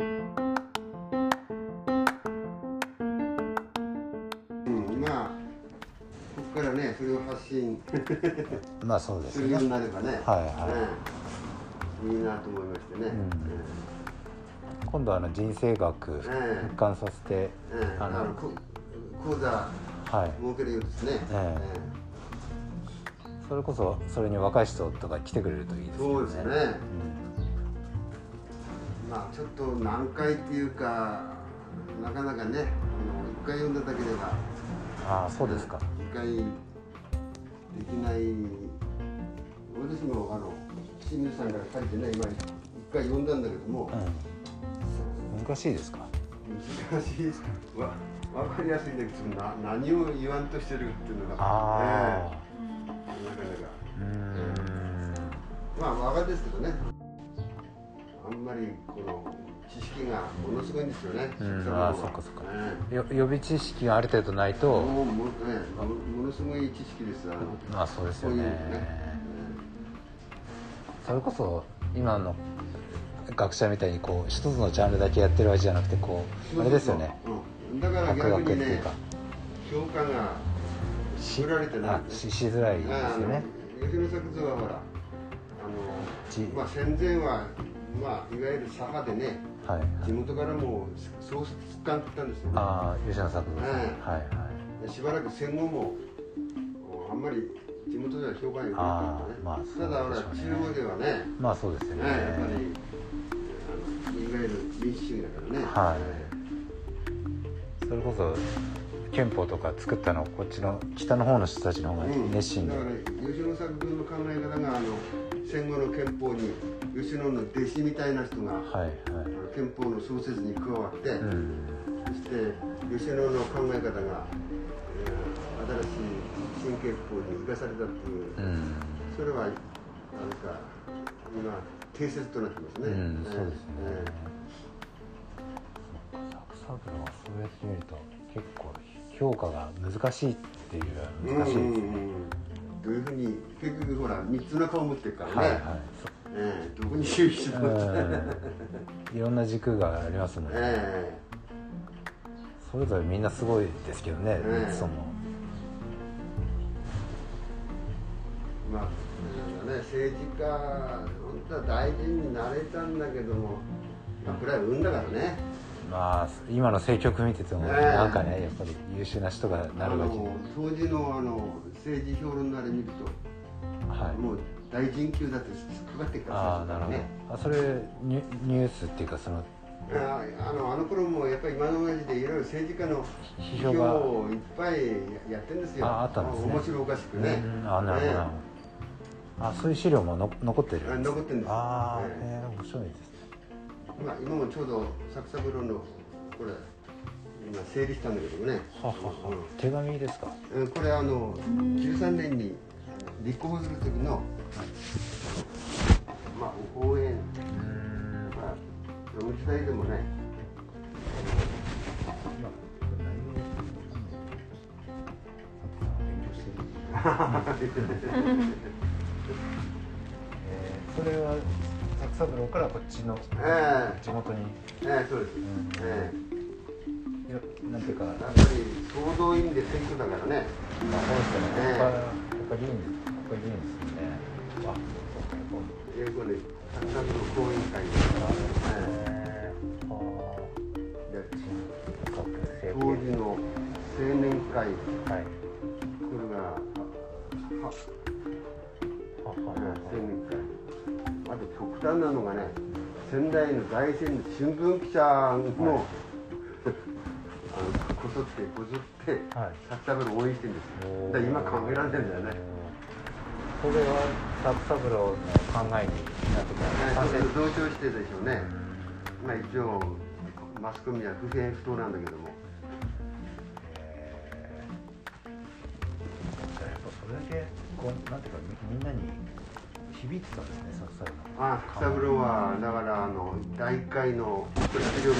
うん、まあここからねそれを発信まあそうですするようねになればね、はいはい。うん。いいなと思いましてね、ん。今度あの人生学ええ一貫させて、うん。うんあの講座。はい。設けるようですね、えそれこそそれに若い人とか来てくれるといいですよね。そうですね。まあちょっと難解っていうかなかなかね一回読んだだけではああそうですか、一回できない。私もあの清水さんから借りてね今一回読んだんだけどもうん、難しいですか。難しいです。わ分かりやすいんだけどな何を言わんとしてるっていうのがああ、ええなかなか。うーん。まあ若ですけどねあんまりこの知識がものすごいんですよね、うん。あそっかそっか。えよ予備知識がある程度ないえと。もうも,、ね、もものすごい知識ですああそうですよこういうね。のねそれこそ今の学者みたいにこう一つのジャンルだけやってるわけじゃなくてこうあれですよね。うん、だから博逆にね学っていうか。評価が振られてない。あししづらいですよね。吉野作図はほらあじの、まあ、戦前は、まあ、いわゆる左派でねはい地元からもそう突っかんったんですよね。ああ吉野作さん、ええはい。はいでしばらく戦後もあんまり地元では評判良くなあかったね、ーまあそうただほら中央ではねまあそうですよね。ねやっぱりあのいわゆる民主主義だからね。はい。えそれこそ憲法とか作ったのこっちの北の方の人たちの方が熱心で、だから吉野作君の考え方があの戦後の憲法に吉野の弟子みたいな人がはいはい。憲法の創設に加わって、うん。そして吉野の考え方が、えー新しい新憲法に生かされたっていう、うん。それはなんか今定説となってますね。うん、えーそうですね。え。作三郎はそうやって見ると結構評価が難しいっていうー難しいですね。うんうんうんどういうふうに結局ほら三つの顔持ってるからね。はいはい。えーどこに注意してそも。うんいろんな軸がありますもんね。えそれぞれみんなすごいですけどね、ええそも。えまあね政治家本当は大臣になれたんだけども、まあこれは運だからね。まあ今の政局見ててもええ。なんかねやっぱり優秀な人がなるわけで。あの当時のあの政治評論なり見ると、はい。もう大臣級だってかかってるからああなるほど。あそれニュニュースっていうかそのああのあの頃もやっぱり今の同じでいろいろ政治家の批評をいっぱいやってるんですよ。ああったんですね。面白おかしくね。うんあなるほど、なるほど。あそういう資料もの残ってるあ残ってるんですああ、ええ。へえ面白いですねまあ、今もちょうど作三郎のこれ今整理したんだけどもね。ははは。手紙ですか？うんこれあの13年に立候補する時のまあ応援うんまあ時代でもね。え 三郎からこっちのえ地元に、えええそうです、ん。えなんていうか、えやっぱり総動員で選挙だからね。まあ、そうですよね、ええ。やっぱりいいんですやっぱりいいんですよねあそうかそうか英語で作三郎講演会で。すから、えへーあえでー各政当時の青年会。はい。これがはははは青年会あと極端なのがね仙台の大仙の新聞記者も、あのこぞってこぞってはい。作三郎を応援してるんですよ。だから今考えられないんだよね。これは作三郎の考えになってきたね。同調してでしょうね。まあ一応マスコミは不偏不当なんだけども。へー。やっぱそれだけこうなんていうかみみんなに響いてたんですね作三郎ああ三郎はだからあの第1回のこれ資料の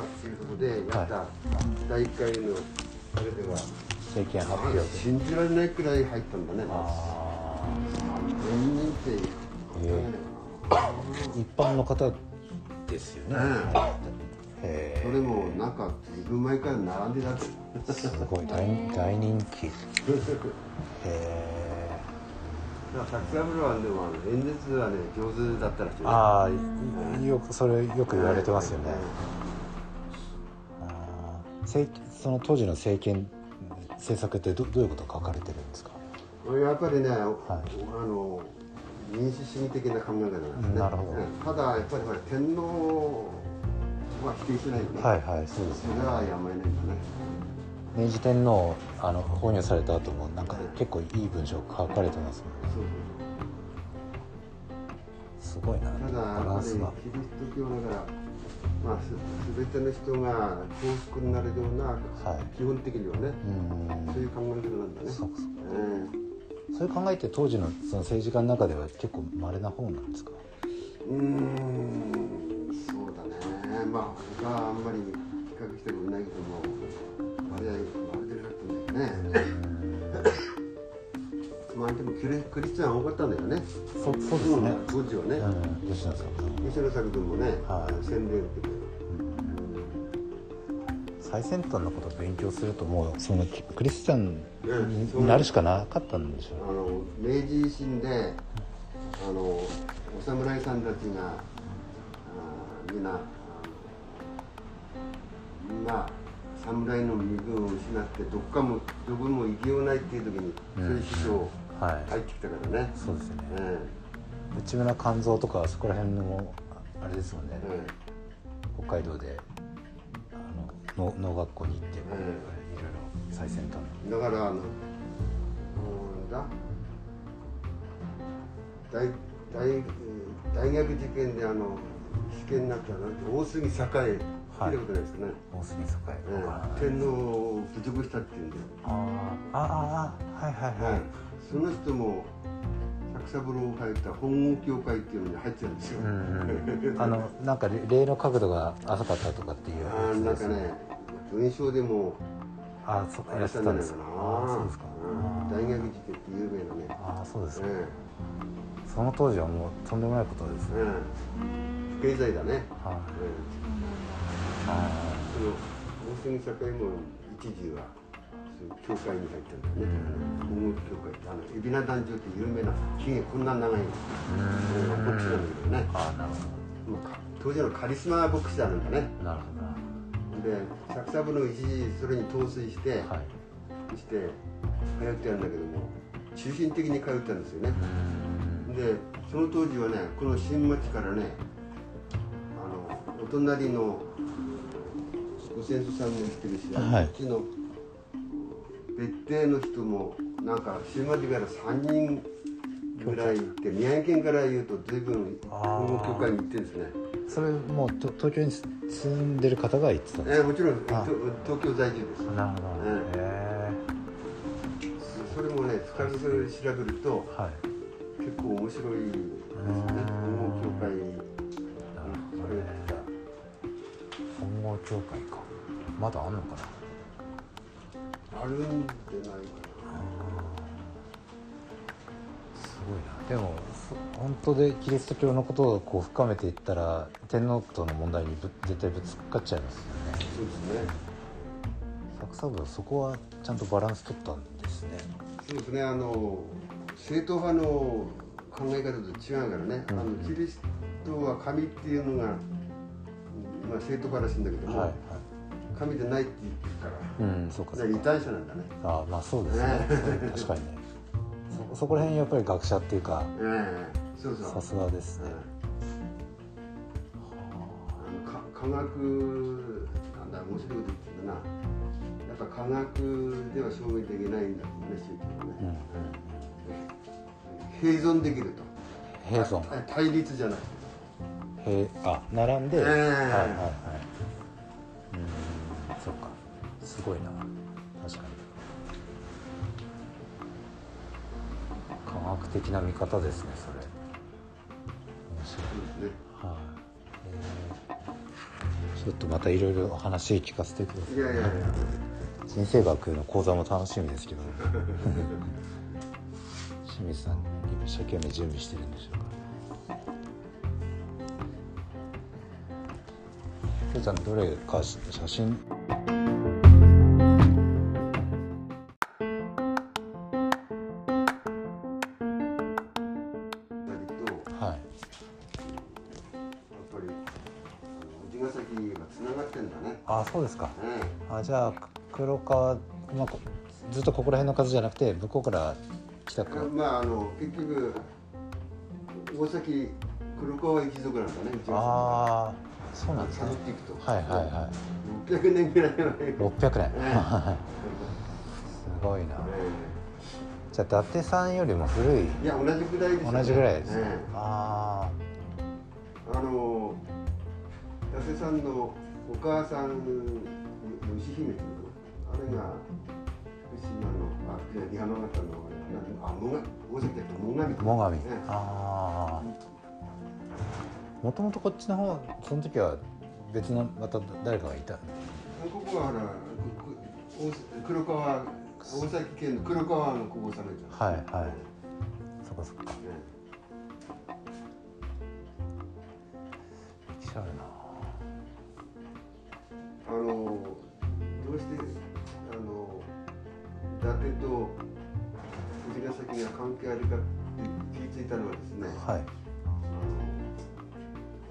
っていうことでやった第1回のあれでは、政権発あ表で信じられないくらい入ったんだねあって一般の方ですよね、へそれもなんかずいぶん前から並んでたってえすごい大大人気。へえだから作三郎はでもあの演説はね上手だったらしい。ねああよくそれよく言われてますよね、あー政その当時の政権政策ってどどういうことが書かれてるんですか？うんやっぱりね、あの民主主義的な考え方なんですね。なるほど。うんただやっぱりほら天皇定しない。よね、はいはいそうですね。それはやめないんだね明治天皇あの崩入された後もなんか結構いい文章書かれてますもんね。そうすごいな。ただやバっぱりキリスランスがト教だからまあす全ての人が幸福になれるような、はい。基本的にはね、うん。そういう考え方なんだね。そうそうう。んそういう考えって当時のその政治家の中では結構稀な方なんですか？うーんまあ他はあんまり比較してもいないけども割合割合だったんだよね。まあでもクリクリスチャン多かったんだよね。そそうですね。ん当時はね、うん吉野さん西野作君もね、はい。洗礼受けて。最先端のことを勉強するともうそのクリスチャンになるしかなかったんでしょあの明治維新であのお侍さんたちがみんなあのまあ侍の身分を失ってどっかもどこも行きようないっていう時に、そういう師匠うはい入ってきたからね、そうですよね。え内村勘三とかそこら辺のあれですもんね。ええ北海道であの農農学校に行ってこういろいろ最先端の。えだからあのうんだ？大大えー大学受験であの試験になったの大杉栄聞い。たことないですかね、大杉栄ええ天皇を侮辱したっていうんだよあーあああはいはいははい。い、その人も作三郎が入った本郷協会っていうのに入ってるんですよ、うんうん あのなんかれ霊の角度が浅かったとかっていうあーなんかね文章でもあそやってたんですかなあそうですか。うん。大学受験って有名なね。ああそうですか。えその当時はもうとんでもないことですねええ。え不敬罪だね、はい。えあえその大杉栄も一時は教会に入ったんだよね、本郷協会ってあの海老名団長って有名なひげこんな長いーう牧師なんだけどね当時のカリスマ牧師なんだね。どなるほで作三郎一時それに陶酔して、どはい。して通ってやるんだけども中心的に通ったんですよね。でその当時はねこの新町からねあのお隣のご先祖さんも来てるし、はい。あっちの別邸の人もなんか新町から3人ぐらい行って宮城県から言うと随分本郷教会に行ってるんですね。それもうと東京に住んでる方が言ってたんですえーもちろん東京在住です。かなるほど。うんへそれもね深く調べるとえはい。結構面白いですね。本郷教会に本郷協会かまだあんのかな？あるんじゃないかすごいな。でもそ本当でキリスト教のことをこう深めていったら天皇との問題にぶ絶対ぶつかっちゃいますよね。なそうですね。作三郎そこはちゃんとバランス取ったんですね。そうですね。あの正統派の考え方と違うからね、あのキリストは神っていうのが、まあ、正統派らしいんだけども、はいはい神でないって言ってるから。うんそうかそうか。だから異端者なんだね。あまあそうですね。ね。確かにね。そそこら辺やっぱり学者っていうかええそうそう。さすがですね。あのか科学なんだ面白いこと言ってたな。やっぱ科学では証明できないんだってね。宗教はうん。ね、併存できると。並存。あ対立じゃない。へあ並んで、ええ。はいはいはいごいな。確かに。科学的な見方ですねそれ。面白い。ねはい、えーちょっとまたいろいろ話聞かせてください。いやいや。いや人生学の講座も楽しみですけど。清水さん一生懸命準備してるんでしょうか。どれかし写真？あの氏ヶ崎がつながってんだね。あそうですか。ねあじゃあ黒川、まあ、こずっとここら辺の数じゃなくて向こうから来たかまああの結局大崎黒川一族なんだね。ああそうなんですね。辿っていくと。はいはいはい。600年ぐらいのね。600年。え すごいな。えじゃあ伊達さんよりも古い。いや同じぐらいですよね。同じぐらいです、ええああの伊達さんのお母さん牛姫ってあれが福島のあいや山形のなんてもが大崎だと最上。あああもともとこっちの方その時は別のまた誰かがいた？ここはほら黒川大崎県の黒川のここさんはいはい。そそっか。ね歴史あるあのどうしてあの伊達と藤ヶ崎が関係あるかって気づいたのはですね、なはい。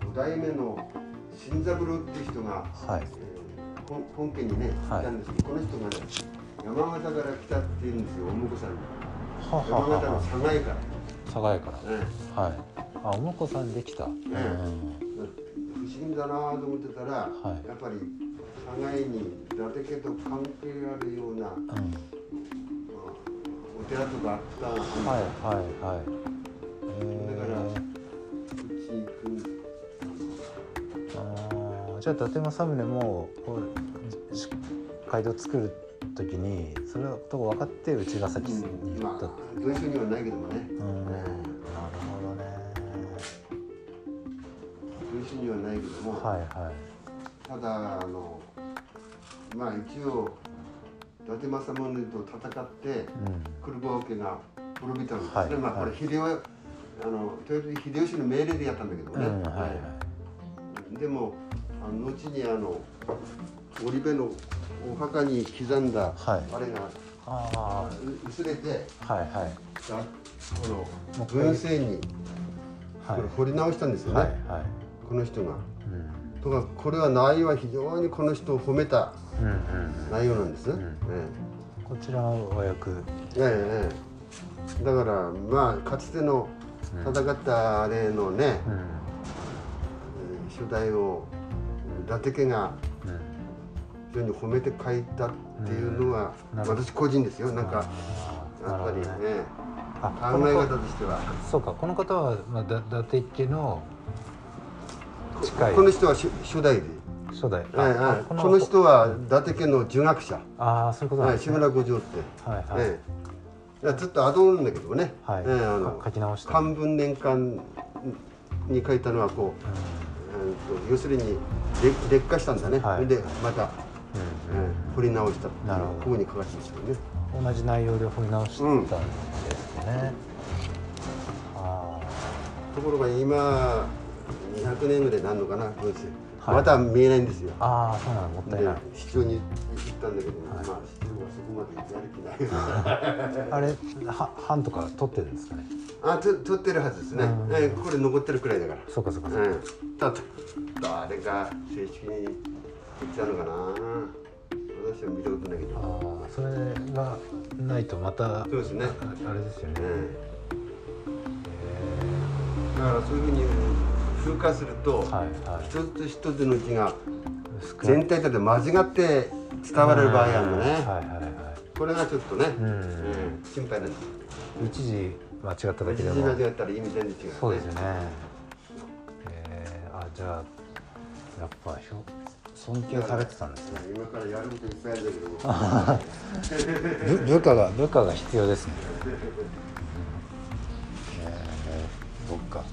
五代目の新三郎っていう人が、はい。えー本本家にね、はい。いたんですけどこの人がね山形から来たって言うんですよお婿さんにはは山形のは佐賀江か佐賀江から。ら、ねはい。あお婿さんできた、うん。不思議だなと思ってたら、はい。やっぱり佐賀江に伊達家と関係あるような、まあうんお寺とかあったはいはいはい。えだからー。うち行く。あーじゃあ伊達政宗も街道作る時にそれのとこ分かって内ヶ崎にうんま行った、あ文書にはないけどもね、うんなるねほどね。文書にはないけども、はいはい。ただあのまあ一応伊達政宗と戦ってうん。黒川家が滅びたんです。ね、はい。まあこれはい。秀吉あの豊臣秀吉の命令でやったんだけどね、うんはいはい。でもあの後にあの織部のお墓に刻んだ、はい。あれがあう薄れてあはいはい。だこの文政にこはい。れ彫り直したんですよね、はいはい。この人が。うん。とかこれは内容は非常にこの人を褒めた内容なんです？ね。こちらは和訳ええええ。だからまあかつての戦ったあれのね、うん。えー初代を伊達家がうん。非常に褒めて書いたっていうのは、私個人ですよ。なんかやっぱりね考え方としては。そうか。この方は、まあ、だ伊達家の近い。この人は初初代で、初代ええあええこの人は伊達家の儒学者、ああそういうことなんはい、ですね。志村五条って、はいはい、えずっとアドなんだけどね、はい、ええあのか書き直した漢文年間に書いたのはこう、えーと要するに劣劣化したんだね、はい。でまた、うん。えー掘り直したっていうなるほど。ここに書かせてますよね。うん同じ内容で掘り直したんですね、あところが今200年ぐらいになるのかな文政、まだ見えないんですよ。ーあーそうなのもったいでない。市長に行ったんだけど、まあ市長はそこまでやる気ない。あれは版とか取ってるんですかね？あと撮ってるはずですね、うん。えーこれ残ってるくらいだから。そうかそうかそうか、うん、ただ誰が正式に言っちゃうのかな。私は見たことないけど、ああそれがないとまたそうですね。ああれですよね、ええだからそういうふうに風化すると、一つ一つの字が全体として間違って伝わる場合あるのね、これがちょっとね、心配なんです一時間違っただけ一でも。字間違ったら意味全然違う、そうですよね。えー、あじゃあやっぱひょ尊敬されてたんですね。今からやることいっぱいあるんだけど。も 部部下が部下が必要ですね、えー、そっか